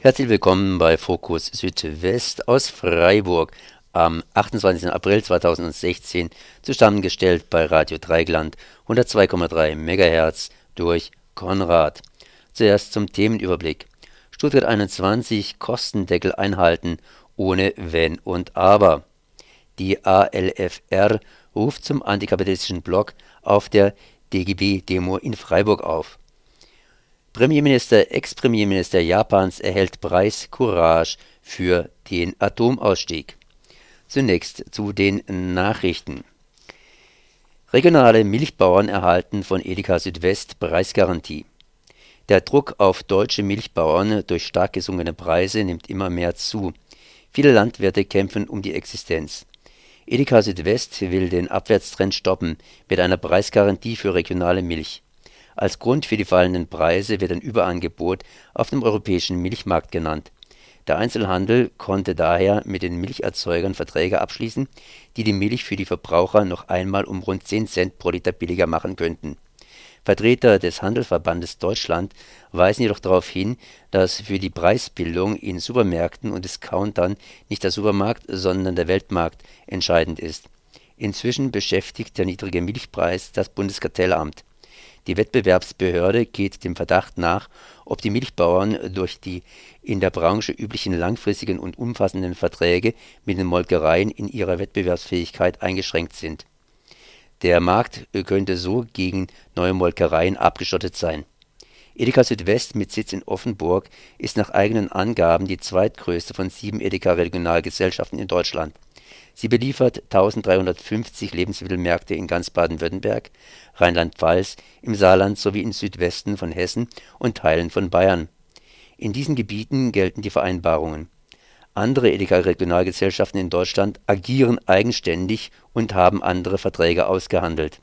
Herzlich willkommen bei Fokus Südwest aus Freiburg am 28. April 2016 zusammengestellt bei Radio Dreigland 102,3 MHz durch Konrad. Zuerst zum Themenüberblick. Stuttgart 21 Kostendeckel einhalten ohne Wenn und Aber. Die ALFR ruft zum antikapitalistischen Block auf der DGB-Demo in Freiburg auf. Premierminister, Ex-Premierminister Japans erhält Preis Courage für den Atomausstieg. Zunächst zu den Nachrichten. Regionale Milchbauern erhalten von Edeka Südwest Preisgarantie. Der Druck auf deutsche Milchbauern durch stark gesunkene Preise nimmt immer mehr zu. Viele Landwirte kämpfen um die Existenz. Edeka Südwest will den Abwärtstrend stoppen mit einer Preisgarantie für regionale Milch. Als Grund für die fallenden Preise wird ein Überangebot auf dem europäischen Milchmarkt genannt. Der Einzelhandel konnte daher mit den Milcherzeugern Verträge abschließen, die die Milch für die Verbraucher noch einmal um rund 10 Cent pro Liter billiger machen könnten. Vertreter des Handelsverbandes Deutschland weisen jedoch darauf hin, dass für die Preisbildung in Supermärkten und Discountern nicht der Supermarkt, sondern der Weltmarkt entscheidend ist. Inzwischen beschäftigt der niedrige Milchpreis das Bundeskartellamt. Die Wettbewerbsbehörde geht dem Verdacht nach, ob die Milchbauern durch die in der Branche üblichen langfristigen und umfassenden Verträge mit den Molkereien in ihrer Wettbewerbsfähigkeit eingeschränkt sind. Der Markt könnte so gegen neue Molkereien abgeschottet sein. Edeka Südwest mit Sitz in Offenburg ist nach eigenen Angaben die zweitgrößte von sieben Edeka-Regionalgesellschaften in Deutschland. Sie beliefert 1350 Lebensmittelmärkte in ganz Baden-Württemberg, Rheinland-Pfalz, im Saarland sowie im Südwesten von Hessen und Teilen von Bayern. In diesen Gebieten gelten die Vereinbarungen. Andere Edeka-Regionalgesellschaften in Deutschland agieren eigenständig und haben andere Verträge ausgehandelt.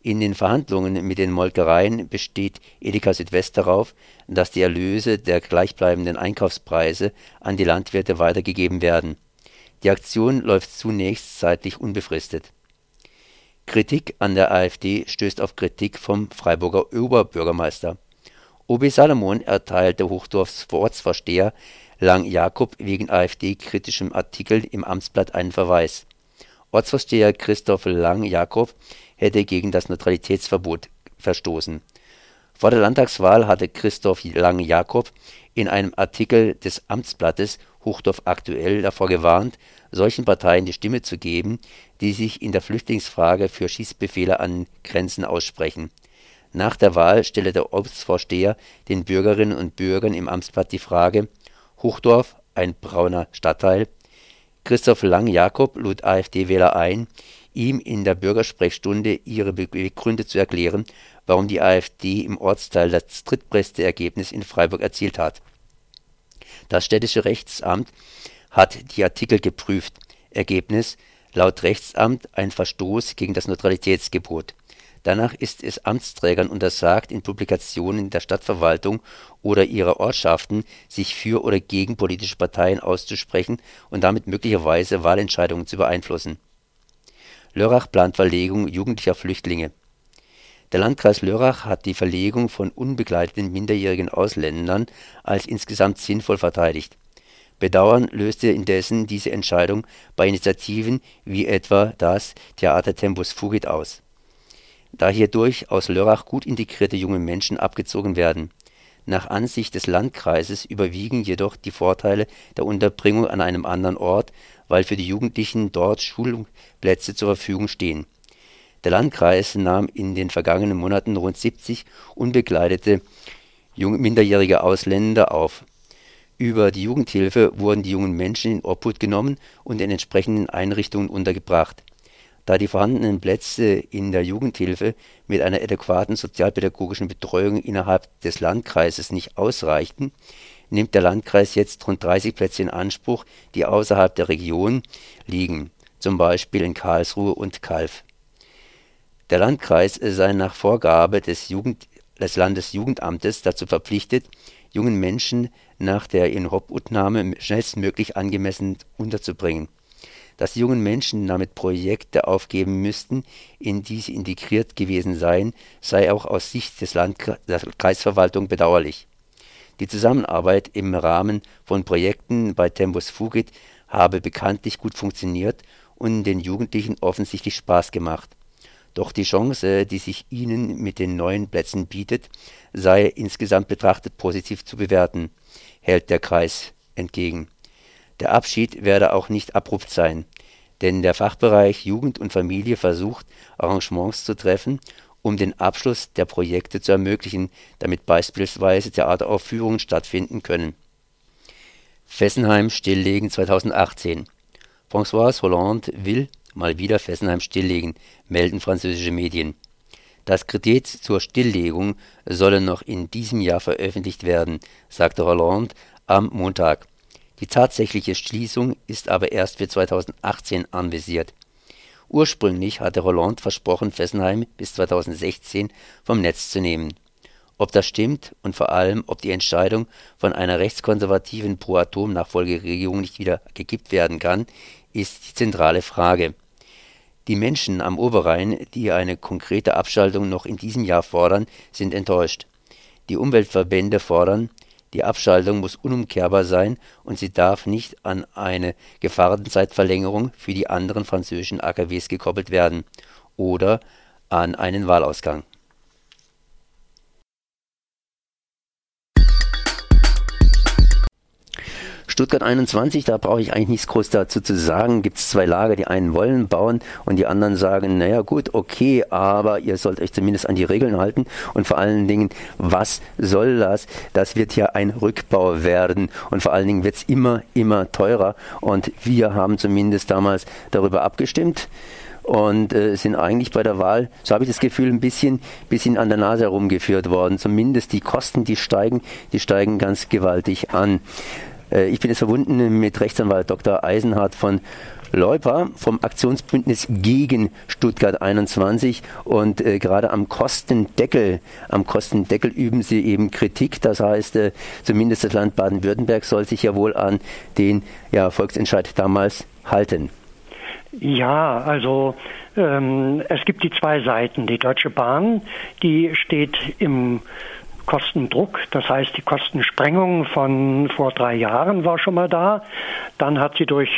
In den Verhandlungen mit den Molkereien besteht Edeka Südwest darauf, dass die Erlöse der gleichbleibenden Einkaufspreise an die Landwirte weitergegeben werden. Die Aktion läuft zunächst zeitlich unbefristet. Kritik an der AfD stößt auf Kritik vom Freiburger Oberbürgermeister. OB Salomon erteilte Hochdorfs Ortsvorsteher Lang Jakob wegen AfD-kritischem Artikel im Amtsblatt einen Verweis. Ortsvorsteher Christoph Lang Jakob hätte gegen das Neutralitätsverbot verstoßen. Vor der Landtagswahl hatte Christoph Lang Jakob in einem Artikel des Amtsblattes Hochdorf aktuell davor gewarnt, solchen Parteien die Stimme zu geben, die sich in der Flüchtlingsfrage für Schießbefehle an Grenzen aussprechen. Nach der Wahl stelle der Ortsvorsteher den Bürgerinnen und Bürgern im Amtsblatt die Frage: Hochdorf, ein brauner Stadtteil? Christoph Lang-Jakob lud AfD-Wähler ein, ihm in der Bürgersprechstunde ihre Beweggründe zu erklären, warum die AfD im Ortsteil das drittbeste Ergebnis in Freiburg erzielt hat. Das städtische Rechtsamt hat die Artikel geprüft. Ergebnis: Laut Rechtsamt ein Verstoß gegen das Neutralitätsgebot. Danach ist es Amtsträgern untersagt, in Publikationen der Stadtverwaltung oder ihrer Ortschaften sich für oder gegen politische Parteien auszusprechen und damit möglicherweise Wahlentscheidungen zu beeinflussen. Lörrach plant Verlegung jugendlicher Flüchtlinge. Der Landkreis Lörrach hat die Verlegung von unbegleiteten minderjährigen Ausländern als insgesamt sinnvoll verteidigt. Bedauern löste indessen diese Entscheidung bei Initiativen wie etwa das Theater Tempus Fugit aus. Da hierdurch aus Lörrach gut integrierte junge Menschen abgezogen werden. Nach Ansicht des Landkreises überwiegen jedoch die Vorteile der Unterbringung an einem anderen Ort, weil für die Jugendlichen dort Schulplätze zur Verfügung stehen. Der Landkreis nahm in den vergangenen Monaten rund 70 unbegleitete minderjährige Ausländer auf. Über die Jugendhilfe wurden die jungen Menschen in Obhut genommen und in entsprechenden Einrichtungen untergebracht. Da die vorhandenen Plätze in der Jugendhilfe mit einer adäquaten sozialpädagogischen Betreuung innerhalb des Landkreises nicht ausreichten, nimmt der Landkreis jetzt rund 30 Plätze in Anspruch, die außerhalb der Region liegen, zum Beispiel in Karlsruhe und Kalf. Der Landkreis sei nach Vorgabe des, Jugend, des Landesjugendamtes dazu verpflichtet, jungen Menschen nach der Inobhutnahme schnellstmöglich angemessen unterzubringen. Dass die jungen Menschen damit Projekte aufgeben müssten, in die sie integriert gewesen seien, sei auch aus Sicht des Landkreis der Kreisverwaltung bedauerlich. Die Zusammenarbeit im Rahmen von Projekten bei Tempus Fugit habe bekanntlich gut funktioniert und den Jugendlichen offensichtlich Spaß gemacht. Doch die Chance, die sich ihnen mit den neuen Plätzen bietet, sei insgesamt betrachtet positiv zu bewerten, hält der Kreis entgegen. Der Abschied werde auch nicht abrupt sein, denn der Fachbereich Jugend und Familie versucht, Arrangements zu treffen, um den Abschluss der Projekte zu ermöglichen, damit beispielsweise Theateraufführungen stattfinden können. Fessenheim stilllegen 2018 François Hollande will mal wieder Fessenheim stilllegen, melden französische Medien. Das Kredit zur Stilllegung solle noch in diesem Jahr veröffentlicht werden, sagte Hollande am Montag. Die tatsächliche Schließung ist aber erst für 2018 anvisiert. Ursprünglich hatte Hollande versprochen, Fessenheim bis 2016 vom Netz zu nehmen. Ob das stimmt und vor allem, ob die Entscheidung von einer rechtskonservativen Pro-Atom-Nachfolgeregierung nicht wieder gekippt werden kann, ist die zentrale Frage. Die Menschen am Oberrhein, die eine konkrete Abschaltung noch in diesem Jahr fordern, sind enttäuscht. Die Umweltverbände fordern, die Abschaltung muss unumkehrbar sein und sie darf nicht an eine Gefahrenzeitverlängerung für die anderen französischen AKWs gekoppelt werden oder an einen Wahlausgang Stuttgart 21, da brauche ich eigentlich nichts groß dazu zu sagen. Gibt es zwei Lager, die einen wollen bauen und die anderen sagen, naja gut, okay, aber ihr sollt euch zumindest an die Regeln halten. Und vor allen Dingen, was soll das? Das wird ja ein Rückbau werden. Und vor allen Dingen wird es immer, immer teurer. Und wir haben zumindest damals darüber abgestimmt und äh, sind eigentlich bei der Wahl, so habe ich das Gefühl, ein bisschen, bisschen an der Nase herumgeführt worden. Zumindest die Kosten, die steigen, die steigen ganz gewaltig an. Äh, ich bin jetzt verbunden mit Rechtsanwalt Dr. Eisenhardt von Leuper vom Aktionsbündnis gegen Stuttgart 21 und äh, gerade am Kostendeckel, am Kostendeckel üben sie eben Kritik. Das heißt, äh, zumindest das Land Baden-Württemberg soll sich ja wohl an den ja, Volksentscheid damals halten. Ja, also ähm, es gibt die zwei Seiten. Die Deutsche Bahn, die steht im Kostendruck. Das heißt, die Kostensprengung von vor drei Jahren war schon mal da. Dann hat sie durch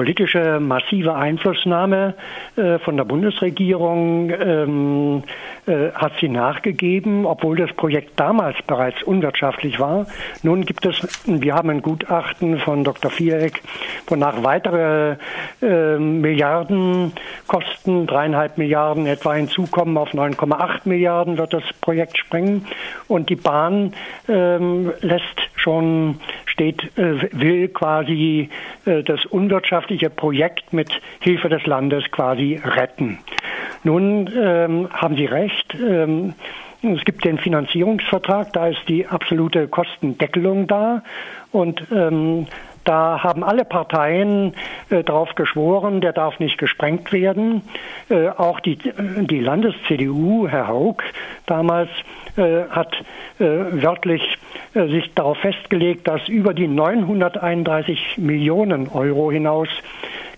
politische massive Einflussnahme äh, von der Bundesregierung ähm, äh, hat sie nachgegeben, obwohl das Projekt damals bereits unwirtschaftlich war. Nun gibt es, wir haben ein Gutachten von Dr. Viereck, wonach weitere äh, Milliarden Kosten, dreieinhalb Milliarden etwa hinzukommen, auf 9,8 Milliarden wird das Projekt sprengen. Und die Bahn ähm, lässt schon steht, äh, will quasi äh, das unwirtschaftliche Projekt mit Hilfe des Landes quasi retten. Nun ähm, haben Sie recht. Ähm, es gibt den Finanzierungsvertrag, da ist die absolute Kostendeckelung da und ähm, da haben alle Parteien äh, darauf geschworen, der darf nicht gesprengt werden. Äh, auch die, die Landes-CDU, Herr Haug, damals äh, hat äh, wörtlich äh, sich darauf festgelegt, dass über die 931 Millionen Euro hinaus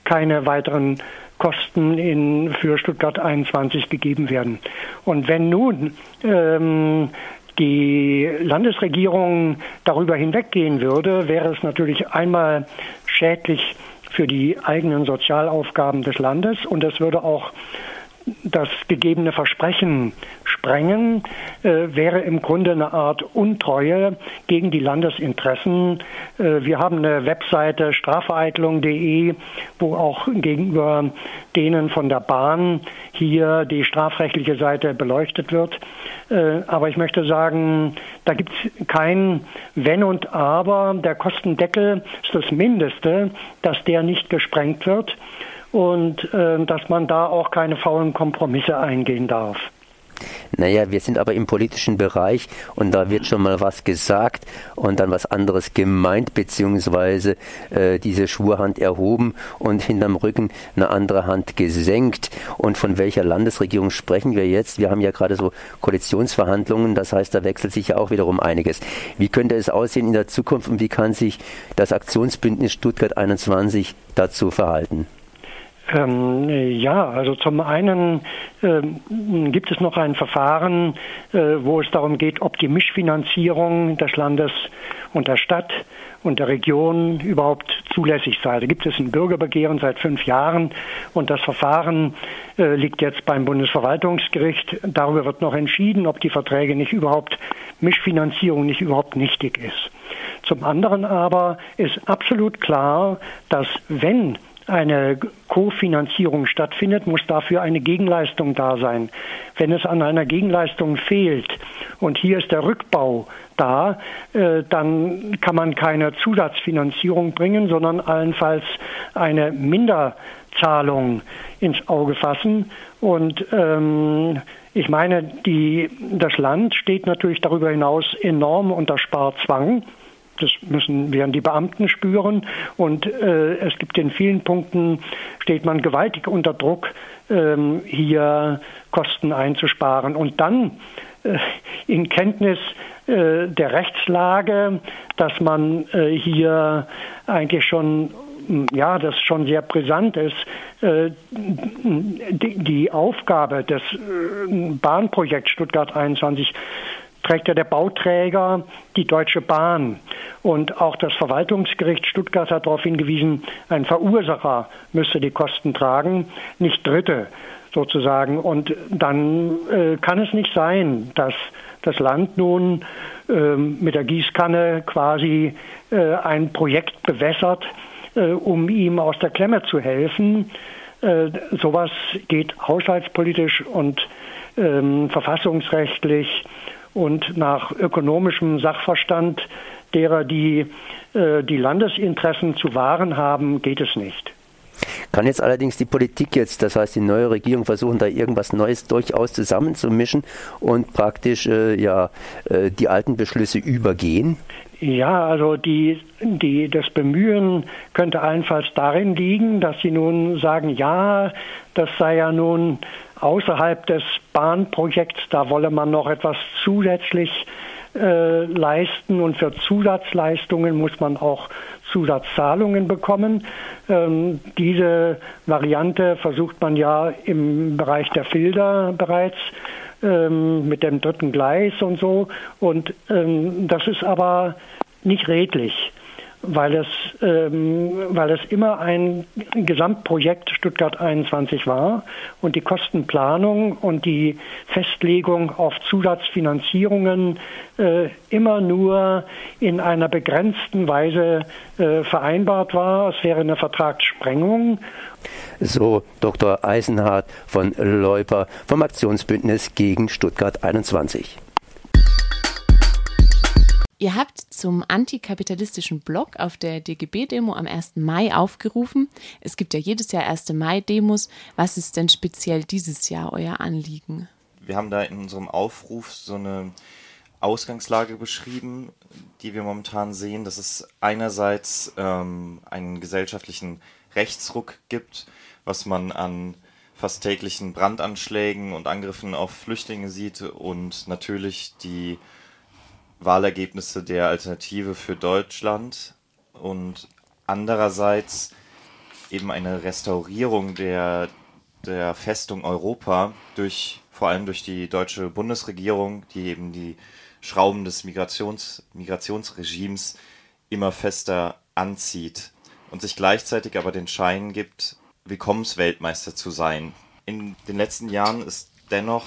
keine weiteren Kosten in, für Stuttgart 21 gegeben werden. Und wenn nun ähm, die Landesregierung darüber hinweggehen würde, wäre es natürlich einmal schädlich für die eigenen Sozialaufgaben des Landes und es würde auch das gegebene Versprechen sprengen, äh, wäre im Grunde eine Art Untreue gegen die Landesinteressen. Äh, wir haben eine Webseite strafvereitlung.de, wo auch gegenüber denen von der Bahn hier die strafrechtliche Seite beleuchtet wird. Äh, aber ich möchte sagen, da gibt es kein Wenn und Aber. Der Kostendeckel ist das Mindeste, dass der nicht gesprengt wird und äh, dass man da auch keine faulen Kompromisse eingehen darf. Naja, wir sind aber im politischen Bereich und da wird schon mal was gesagt und dann was anderes gemeint, beziehungsweise äh, diese Schwurhand erhoben und hinterm Rücken eine andere Hand gesenkt. Und von welcher Landesregierung sprechen wir jetzt? Wir haben ja gerade so Koalitionsverhandlungen, das heißt, da wechselt sich ja auch wiederum einiges. Wie könnte es aussehen in der Zukunft und wie kann sich das Aktionsbündnis Stuttgart 21 dazu verhalten? Ähm, ja, also zum einen ähm, gibt es noch ein Verfahren, äh, wo es darum geht, ob die Mischfinanzierung des Landes und der Stadt und der Region überhaupt zulässig sei. Da gibt es ein Bürgerbegehren seit fünf Jahren und das Verfahren äh, liegt jetzt beim Bundesverwaltungsgericht. Darüber wird noch entschieden, ob die Verträge nicht überhaupt Mischfinanzierung nicht überhaupt nichtig ist. Zum anderen aber ist absolut klar, dass wenn eine Kofinanzierung stattfindet, muss dafür eine Gegenleistung da sein. Wenn es an einer Gegenleistung fehlt und hier ist der Rückbau da, äh, dann kann man keine Zusatzfinanzierung bringen, sondern allenfalls eine Minderzahlung ins Auge fassen. Und ähm, ich meine, die, das Land steht natürlich darüber hinaus enorm unter Sparzwang. Das müssen werden die Beamten spüren. Und äh, es gibt in vielen Punkten, steht man gewaltig unter Druck, ähm, hier Kosten einzusparen. Und dann äh, in Kenntnis äh, der Rechtslage, dass man äh, hier eigentlich schon ja, das schon sehr brisant ist, äh, die, Aufgabe des äh, Bahnprojekts Stuttgart 21 trägt ja der Bauträger die Deutsche Bahn. Und auch das Verwaltungsgericht Stuttgart hat darauf hingewiesen, ein Verursacher müsste die Kosten tragen, nicht Dritte sozusagen. Und dann äh, kann es nicht sein, dass das Land nun äh, mit der Gießkanne quasi äh, ein Projekt bewässert, äh, um ihm aus der Klemme zu helfen. Äh, sowas geht haushaltspolitisch und ähm, verfassungsrechtlich und nach ökonomischem Sachverstand derer, die äh, die Landesinteressen zu wahren haben, geht es nicht. Kann jetzt allerdings die Politik jetzt, das heißt die neue Regierung, versuchen, da irgendwas Neues durchaus zusammenzumischen und praktisch äh, ja, äh, die alten Beschlüsse übergehen? Ja, also die, die, das Bemühen könnte allenfalls darin liegen, dass sie nun sagen, ja, das sei ja nun außerhalb des Bahnprojekts, da wolle man noch etwas zusätzlich äh, leisten und für Zusatzleistungen muss man auch Zusatzzahlungen bekommen. Ähm, diese Variante versucht man ja im Bereich der Filter bereits ähm, mit dem dritten Gleis und so. Und ähm, das ist aber nicht redlich weil es, ähm, weil es immer ein Gesamtprojekt Stuttgart 21 war und die Kostenplanung und die Festlegung auf Zusatzfinanzierungen äh, immer nur in einer begrenzten Weise äh, vereinbart war. Es wäre eine Vertragssprengung. So Dr. Eisenhardt von Leuper vom Aktionsbündnis gegen Stuttgart 21. Ihr habt zum antikapitalistischen Blog auf der DGB-Demo am 1. Mai aufgerufen. Es gibt ja jedes Jahr 1. Mai-Demos. Was ist denn speziell dieses Jahr euer Anliegen? Wir haben da in unserem Aufruf so eine Ausgangslage beschrieben, die wir momentan sehen, dass es einerseits ähm, einen gesellschaftlichen Rechtsruck gibt, was man an fast täglichen Brandanschlägen und Angriffen auf Flüchtlinge sieht und natürlich die Wahlergebnisse der Alternative für Deutschland und andererseits eben eine Restaurierung der, der Festung Europa durch vor allem durch die deutsche Bundesregierung, die eben die Schrauben des Migrations, Migrationsregimes immer fester anzieht und sich gleichzeitig aber den Schein gibt, Willkommensweltmeister zu sein. In den letzten Jahren ist dennoch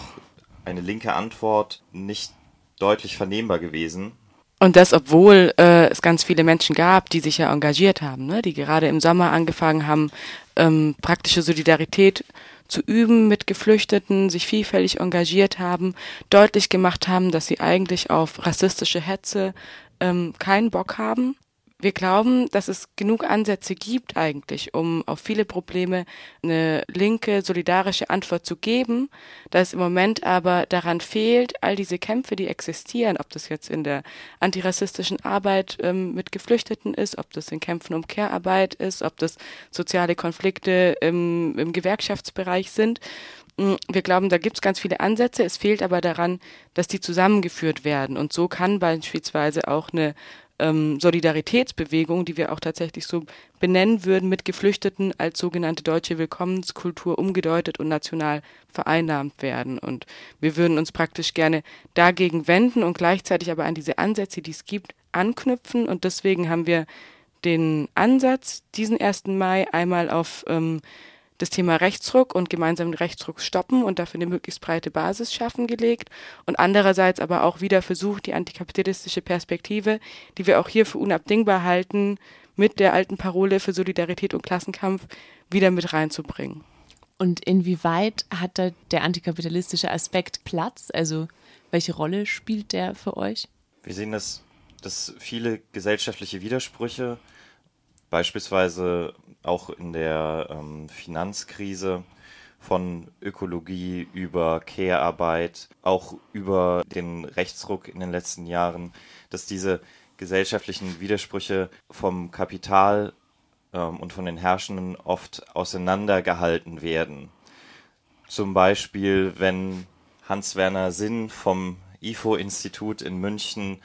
eine linke Antwort nicht deutlich vernehmbar gewesen. Und das, obwohl äh, es ganz viele Menschen gab, die sich ja engagiert haben, ne? die gerade im Sommer angefangen haben, ähm, praktische Solidarität zu üben mit Geflüchteten, sich vielfältig engagiert haben, deutlich gemacht haben, dass sie eigentlich auf rassistische Hetze ähm, keinen Bock haben. Wir glauben, dass es genug Ansätze gibt eigentlich, um auf viele Probleme eine linke, solidarische Antwort zu geben, da es im Moment aber daran fehlt, all diese Kämpfe, die existieren, ob das jetzt in der antirassistischen Arbeit ähm, mit Geflüchteten ist, ob das in Kämpfen um Care-Arbeit ist, ob das soziale Konflikte im, im Gewerkschaftsbereich sind, mm, wir glauben, da gibt es ganz viele Ansätze. Es fehlt aber daran, dass die zusammengeführt werden. Und so kann beispielsweise auch eine ähm, Solidaritätsbewegung, die wir auch tatsächlich so benennen würden, mit Geflüchteten als sogenannte deutsche Willkommenskultur umgedeutet und national vereinnahmt werden. Und wir würden uns praktisch gerne dagegen wenden und gleichzeitig aber an diese Ansätze, die es gibt, anknüpfen. Und deswegen haben wir den Ansatz, diesen 1. Mai einmal auf ähm, das Thema Rechtsruck und gemeinsamen Rechtsruck stoppen und dafür eine möglichst breite Basis schaffen gelegt und andererseits aber auch wieder versucht, die antikapitalistische Perspektive, die wir auch hier für unabdingbar halten, mit der alten Parole für Solidarität und Klassenkampf wieder mit reinzubringen. Und inwieweit hat da der antikapitalistische Aspekt Platz? Also welche Rolle spielt der für euch? Wir sehen, dass, dass viele gesellschaftliche Widersprüche beispielsweise auch in der ähm, Finanzkrise von Ökologie über Care-Arbeit, auch über den Rechtsruck in den letzten Jahren, dass diese gesellschaftlichen Widersprüche vom Kapital ähm, und von den Herrschenden oft auseinandergehalten werden. Zum Beispiel, wenn Hans-Werner Sinn vom IFO-Institut in München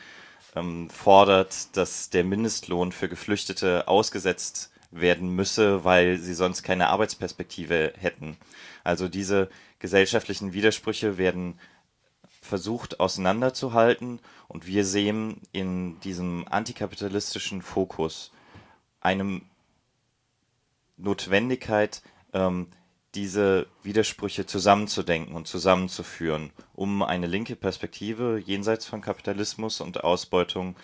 ähm, fordert, dass der Mindestlohn für Geflüchtete ausgesetzt werden müsse, weil sie sonst keine Arbeitsperspektive hätten. Also diese gesellschaftlichen Widersprüche werden versucht auseinanderzuhalten und wir sehen in diesem antikapitalistischen Fokus eine Notwendigkeit, ähm, diese Widersprüche zusammenzudenken und zusammenzuführen, um eine linke Perspektive jenseits von Kapitalismus und Ausbeutung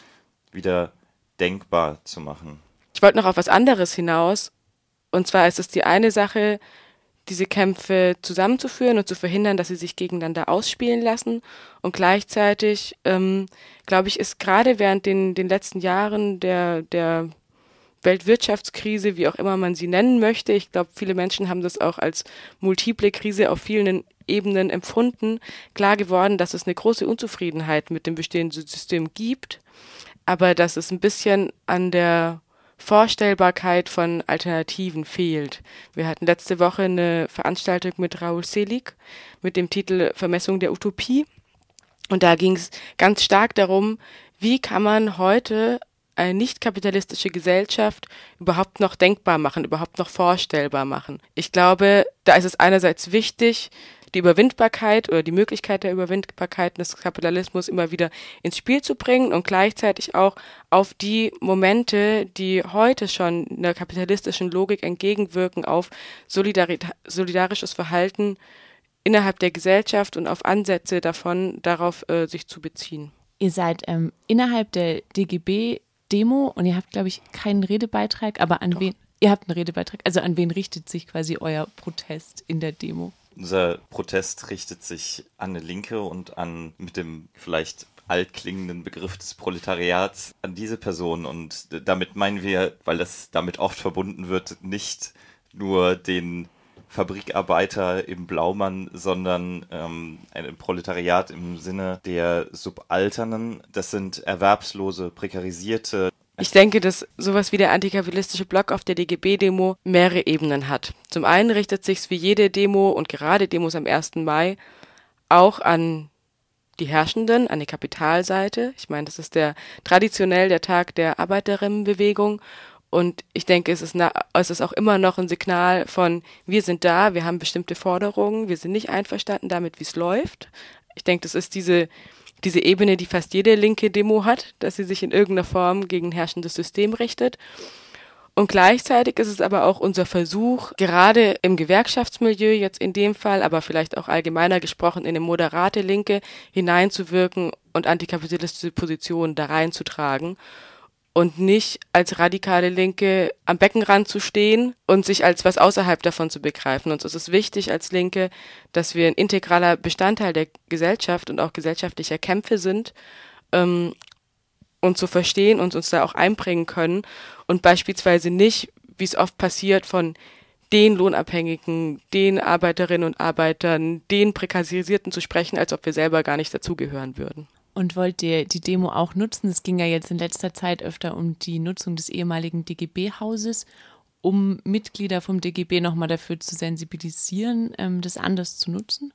wieder denkbar zu machen. Ich wollte noch auf was anderes hinaus. Und zwar ist es die eine Sache, diese Kämpfe zusammenzuführen und zu verhindern, dass sie sich gegeneinander ausspielen lassen. Und gleichzeitig, ähm, glaube ich, ist gerade während den, den letzten Jahren der, der Weltwirtschaftskrise, wie auch immer man sie nennen möchte, ich glaube, viele Menschen haben das auch als multiple Krise auf vielen Ebenen empfunden, klar geworden, dass es eine große Unzufriedenheit mit dem bestehenden System gibt, aber dass es ein bisschen an der Vorstellbarkeit von Alternativen fehlt. Wir hatten letzte Woche eine Veranstaltung mit Raoul Selig mit dem Titel Vermessung der Utopie. Und da ging es ganz stark darum, wie kann man heute eine nicht kapitalistische Gesellschaft überhaupt noch denkbar machen, überhaupt noch vorstellbar machen. Ich glaube, da ist es einerseits wichtig, die Überwindbarkeit oder die Möglichkeit der Überwindbarkeit des Kapitalismus immer wieder ins Spiel zu bringen und gleichzeitig auch auf die Momente, die heute schon einer kapitalistischen Logik entgegenwirken, auf solidarisches Verhalten innerhalb der Gesellschaft und auf Ansätze davon, darauf äh, sich zu beziehen. Ihr seid ähm, innerhalb der DGB Demo und ihr habt, glaube ich, keinen Redebeitrag, aber an Doch. wen? Ihr habt einen Redebeitrag. Also an wen richtet sich quasi euer Protest in der Demo? Unser Protest richtet sich an eine Linke und an mit dem vielleicht altklingenden Begriff des Proletariats an diese Person. Und damit meinen wir, weil das damit oft verbunden wird, nicht nur den Fabrikarbeiter im Blaumann, sondern ähm, ein Proletariat im Sinne der Subalternen. Das sind erwerbslose, prekarisierte ich denke, dass sowas wie der antikapitalistische Block auf der DGB-Demo mehrere Ebenen hat. Zum einen richtet sich wie jede Demo und gerade Demos am 1. Mai auch an die Herrschenden, an die Kapitalseite. Ich meine, das ist der traditionell der Tag der Arbeiterinnenbewegung und ich denke, es ist, es ist auch immer noch ein Signal von, wir sind da, wir haben bestimmte Forderungen, wir sind nicht einverstanden damit, wie es läuft. Ich denke, das ist diese, diese Ebene, die fast jede linke Demo hat, dass sie sich in irgendeiner Form gegen herrschendes System richtet. Und gleichzeitig ist es aber auch unser Versuch, gerade im Gewerkschaftsmilieu jetzt in dem Fall, aber vielleicht auch allgemeiner gesprochen in eine moderate Linke hineinzuwirken und antikapitalistische Positionen da reinzutragen und nicht als radikale Linke am Beckenrand zu stehen und sich als was außerhalb davon zu begreifen. Und es ist wichtig als Linke, dass wir ein integraler Bestandteil der Gesellschaft und auch gesellschaftlicher Kämpfe sind. Ähm, und zu verstehen und uns da auch einbringen können und beispielsweise nicht, wie es oft passiert, von den Lohnabhängigen, den Arbeiterinnen und Arbeitern, den Prekarisierten zu sprechen, als ob wir selber gar nicht dazugehören würden. Und wollt ihr die Demo auch nutzen? Es ging ja jetzt in letzter Zeit öfter um die Nutzung des ehemaligen DGB-Hauses, um Mitglieder vom DGB nochmal dafür zu sensibilisieren, ähm, das anders zu nutzen?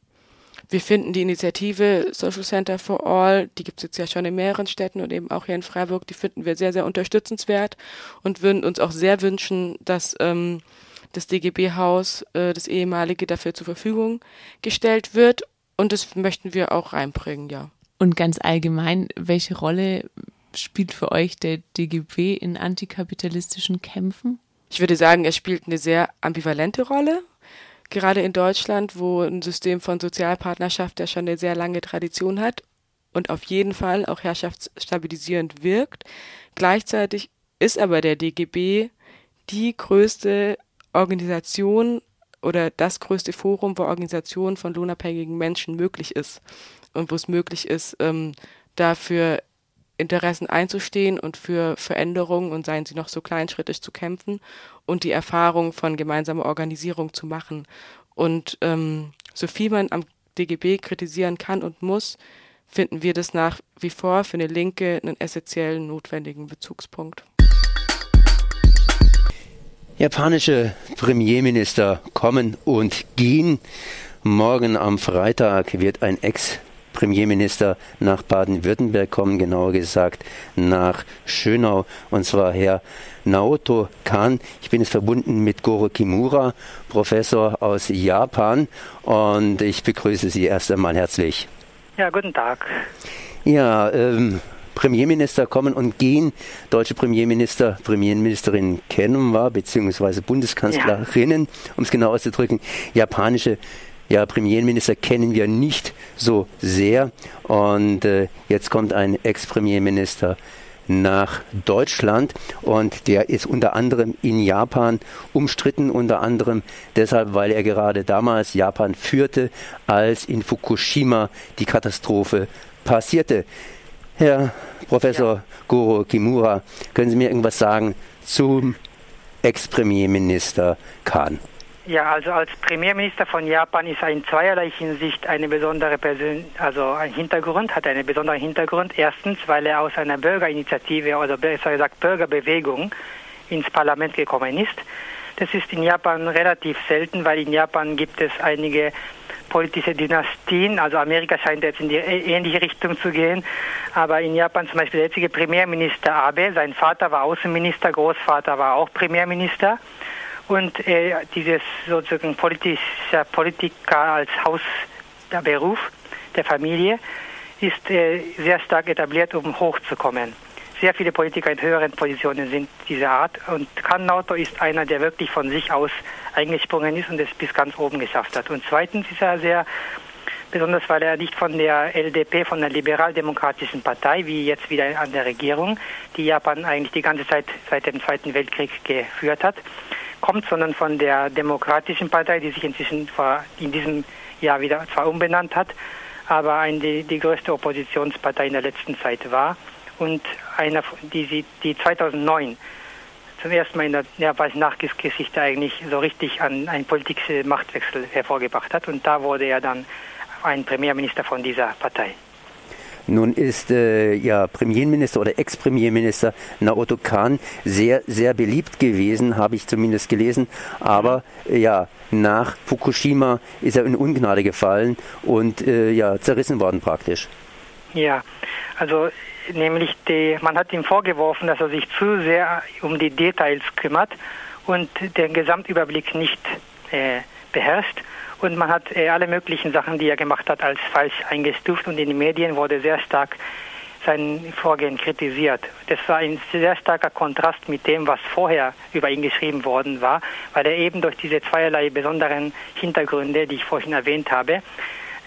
Wir finden die Initiative Social Center for All, die gibt es jetzt ja schon in mehreren Städten und eben auch hier in Freiburg, die finden wir sehr, sehr unterstützenswert und würden uns auch sehr wünschen, dass ähm, das DGB-Haus, äh, das ehemalige, dafür zur Verfügung gestellt wird. Und das möchten wir auch reinbringen, ja. Und ganz allgemein, welche Rolle spielt für euch der DGB in antikapitalistischen Kämpfen? Ich würde sagen, er spielt eine sehr ambivalente Rolle. Gerade in Deutschland, wo ein System von Sozialpartnerschaft ja schon eine sehr lange Tradition hat und auf jeden Fall auch herrschaftsstabilisierend wirkt. Gleichzeitig ist aber der DGB die größte Organisation oder das größte Forum, wo Organisation von lohnabhängigen Menschen möglich ist und wo es möglich ist, ähm, dafür Interessen einzustehen und für Veränderungen und seien sie noch so kleinschrittig zu kämpfen und die Erfahrung von gemeinsamer Organisierung zu machen. Und ähm, so viel man am DGB kritisieren kann und muss, finden wir das nach wie vor für eine Linke einen essentiellen notwendigen Bezugspunkt. Japanische Premierminister kommen und gehen. Morgen am Freitag wird ein Ex-Premierminister nach Baden-Württemberg kommen, genauer gesagt nach Schönau, und zwar Herr Naoto Kan. Ich bin jetzt verbunden mit Goro Kimura, Professor aus Japan, und ich begrüße Sie erst einmal herzlich. Ja, guten Tag. Ja, ähm, Premierminister kommen und gehen. Deutsche Premierminister, Premierministerinnen kennen wir, beziehungsweise Bundeskanzlerinnen, ja. um es genau auszudrücken. Japanische ja, Premierminister kennen wir nicht so sehr. Und äh, jetzt kommt ein Ex-Premierminister nach Deutschland und der ist unter anderem in Japan umstritten, unter anderem deshalb, weil er gerade damals Japan führte, als in Fukushima die Katastrophe passierte. Herr Professor ja. Goro Kimura, können Sie mir irgendwas sagen zum Ex-Premierminister Khan? Ja, also als Premierminister von Japan ist er in zweierlei Hinsicht eine besondere Person, also ein Hintergrund, hat einen besonderen Hintergrund. Erstens, weil er aus einer Bürgerinitiative oder besser gesagt Bürgerbewegung ins Parlament gekommen ist. Das ist in Japan relativ selten, weil in Japan gibt es einige politische Dynastien. Also Amerika scheint jetzt in die ähnliche Richtung zu gehen. Aber in Japan zum Beispiel der jetzige Premierminister Abe, sein Vater war Außenminister, Großvater war auch Premierminister. Und äh, dieses sozusagen politische Politiker als Hausberuf der Familie ist äh, sehr stark etabliert, um hochzukommen sehr viele Politiker in höheren Positionen sind dieser Art. Und Kannauto ist einer, der wirklich von sich aus eingesprungen ist und es bis ganz oben geschafft hat. Und zweitens ist er sehr besonders weil er nicht von der LDP, von der liberaldemokratischen Partei, wie jetzt wieder an der Regierung, die Japan eigentlich die ganze Zeit seit dem Zweiten Weltkrieg geführt hat, kommt, sondern von der demokratischen Partei, die sich inzwischen in diesem Jahr wieder zwar umbenannt hat, aber eine, die, die größte Oppositionspartei in der letzten Zeit war und einer, die, die 2009 zum ersten Mal in der japanischen Nachkriegsgeschichte eigentlich so richtig an einen politischen Machtwechsel hervorgebracht hat. Und da wurde er dann ein Premierminister von dieser Partei. Nun ist äh, ja Premierminister oder Ex-Premierminister Naoto Kan sehr, sehr beliebt gewesen, habe ich zumindest gelesen. Aber äh, ja, nach Fukushima ist er in Ungnade gefallen und äh, ja, zerrissen worden praktisch. Ja, also nämlich die, man hat ihm vorgeworfen, dass er sich zu sehr um die Details kümmert und den Gesamtüberblick nicht äh, beherrscht. Und man hat äh, alle möglichen Sachen, die er gemacht hat, als falsch eingestuft und in den Medien wurde sehr stark sein Vorgehen kritisiert. Das war ein sehr starker Kontrast mit dem, was vorher über ihn geschrieben worden war, weil er eben durch diese zweierlei besonderen Hintergründe, die ich vorhin erwähnt habe,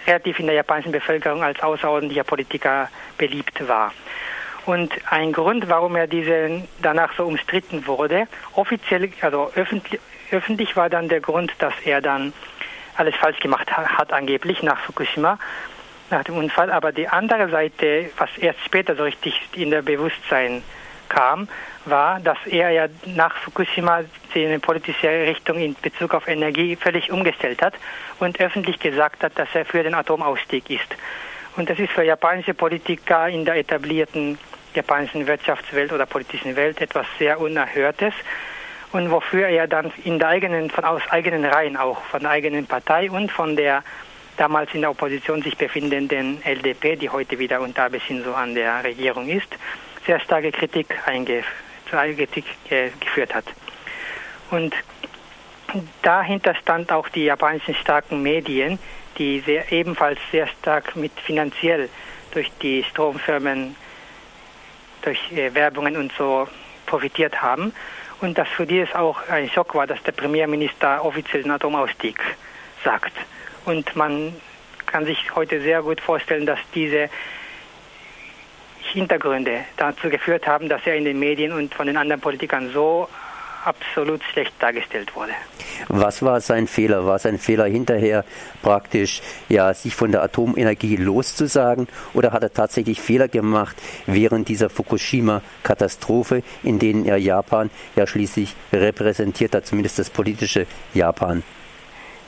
relativ in der japanischen Bevölkerung als außerordentlicher Politiker beliebt war. Und ein Grund, warum er diese danach so umstritten wurde, offiziell, also öffentlich, öffentlich war dann der Grund, dass er dann alles falsch gemacht hat, angeblich nach Fukushima. nach dem Unfall. Aber die andere Seite, was erst später so richtig in der Bewusstsein kam, war, dass er ja nach Fukushima seine politische Richtung in Bezug auf Energie völlig umgestellt hat und öffentlich gesagt hat, dass er für den Atomausstieg ist. Und das ist für japanische Politiker in der etablierten japanischen Wirtschaftswelt oder politischen Welt etwas sehr Unerhörtes und wofür er dann in der eigenen, von aus eigenen Reihen auch, von der eigenen Partei und von der damals in der Opposition sich befindenden LDP, die heute wieder unter bisschen so an der Regierung ist, sehr starke Kritik, Kritik äh, geführt hat. Und dahinter stand auch die japanischen starken Medien, die sehr, ebenfalls sehr stark mit finanziell durch die Stromfirmen, durch äh, Werbungen und so profitiert haben. Und dass für die es auch ein Schock war, dass der Premierminister offiziell den Atomausstieg sagt. Und man kann sich heute sehr gut vorstellen, dass diese Hintergründe dazu geführt haben, dass er in den Medien und von den anderen Politikern so absolut schlecht dargestellt wurde. Was war sein Fehler? War sein Fehler hinterher praktisch, ja, sich von der Atomenergie loszusagen? Oder hat er tatsächlich Fehler gemacht während dieser Fukushima-Katastrophe, in denen er Japan ja schließlich repräsentiert hat, zumindest das politische Japan?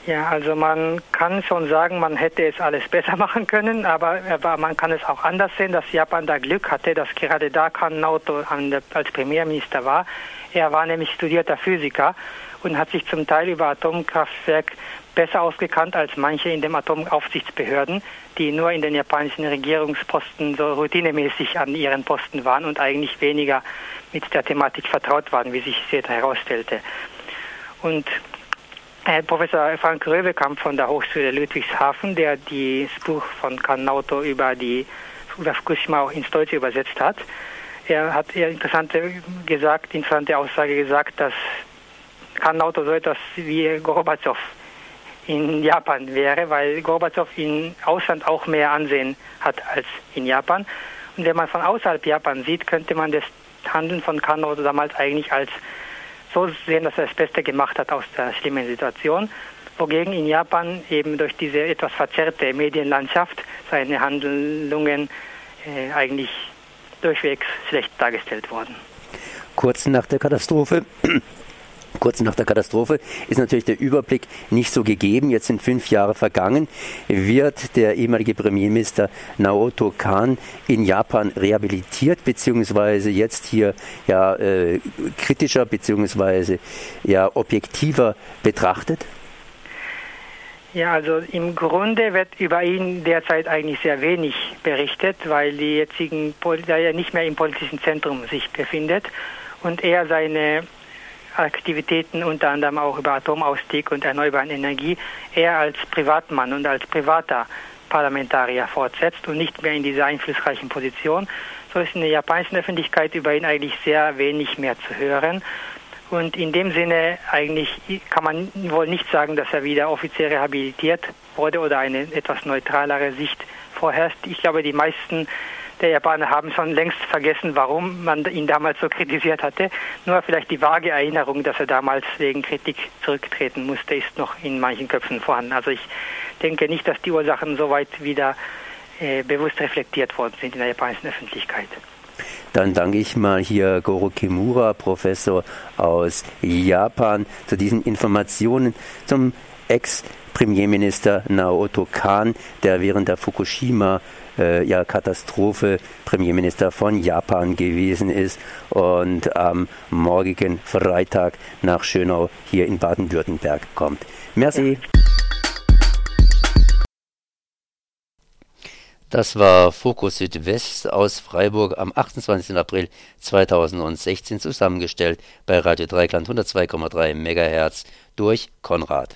Ja, also man kann schon sagen, man hätte es alles besser machen können, aber, aber man kann es auch anders sehen, dass Japan da Glück hatte, dass gerade da Kan Naoto als Premierminister war. Er war nämlich studierter Physiker und hat sich zum Teil über Atomkraftwerk besser ausgekannt als manche in den Atomaufsichtsbehörden, die nur in den japanischen Regierungsposten so routinemäßig an ihren Posten waren und eigentlich weniger mit der Thematik vertraut waren, wie sich später herausstellte. Und Professor Frank Röwekamp von der Hochschule Ludwigshafen, der das Buch von Kanauto über die über Fukushima auch ins Deutsche übersetzt hat. Er hat eher interessante gesagt, interessante Aussage gesagt, dass Kanauto so etwas wie Gorbatschow in Japan wäre, weil Gorbatschow in Ausland auch mehr Ansehen hat als in Japan. Und wenn man von außerhalb Japan sieht, könnte man das Handeln von Kanauto damals eigentlich als so sehen, dass er das Beste gemacht hat aus der schlimmen Situation. Wogegen in Japan eben durch diese etwas verzerrte Medienlandschaft seine Handlungen äh, eigentlich durchwegs schlecht dargestellt wurden. Kurz nach der Katastrophe Kurz nach der Katastrophe ist natürlich der Überblick nicht so gegeben. Jetzt sind fünf Jahre vergangen. Wird der ehemalige Premierminister Naoto Kan in Japan rehabilitiert, beziehungsweise jetzt hier ja äh, kritischer, beziehungsweise ja objektiver betrachtet? Ja, also im Grunde wird über ihn derzeit eigentlich sehr wenig berichtet, weil die jetzigen, da er nicht mehr im politischen Zentrum sich befindet und er seine Aktivitäten unter anderem auch über Atomausstieg und erneuerbare Energie eher als Privatmann und als privater Parlamentarier fortsetzt und nicht mehr in dieser einflussreichen Position. So ist in der japanischen Öffentlichkeit über ihn eigentlich sehr wenig mehr zu hören. Und in dem Sinne eigentlich kann man wohl nicht sagen, dass er wieder offiziell rehabilitiert wurde oder eine etwas neutralere Sicht vorherrscht. Ich glaube, die meisten der Japaner haben schon längst vergessen, warum man ihn damals so kritisiert hatte. Nur vielleicht die vage Erinnerung, dass er damals wegen Kritik zurücktreten musste, ist noch in manchen Köpfen vorhanden. Also ich denke nicht, dass die Ursachen so weit wieder äh, bewusst reflektiert worden sind in der japanischen Öffentlichkeit. Dann danke ich mal hier Goro Kimura, Professor aus Japan, zu diesen Informationen zum Ex-Premierminister Naoto Kan, der während der Fukushima äh, ja, Katastrophe Premierminister von Japan gewesen ist und am morgigen Freitag nach Schönau hier in Baden-Württemberg kommt. Merci. Das war Fokus Südwest aus Freiburg am 28. April 2016 zusammengestellt bei Radio Dreikland 102,3 MHz durch Konrad.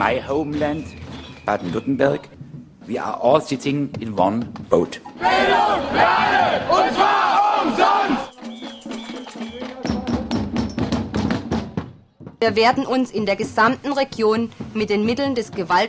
My homeland, Baden-Württemberg. We are all sitting in one boat. Bildung alle, und zwar umsonst! Wir werden uns in der gesamten Region mit den Mitteln des gewaltfreien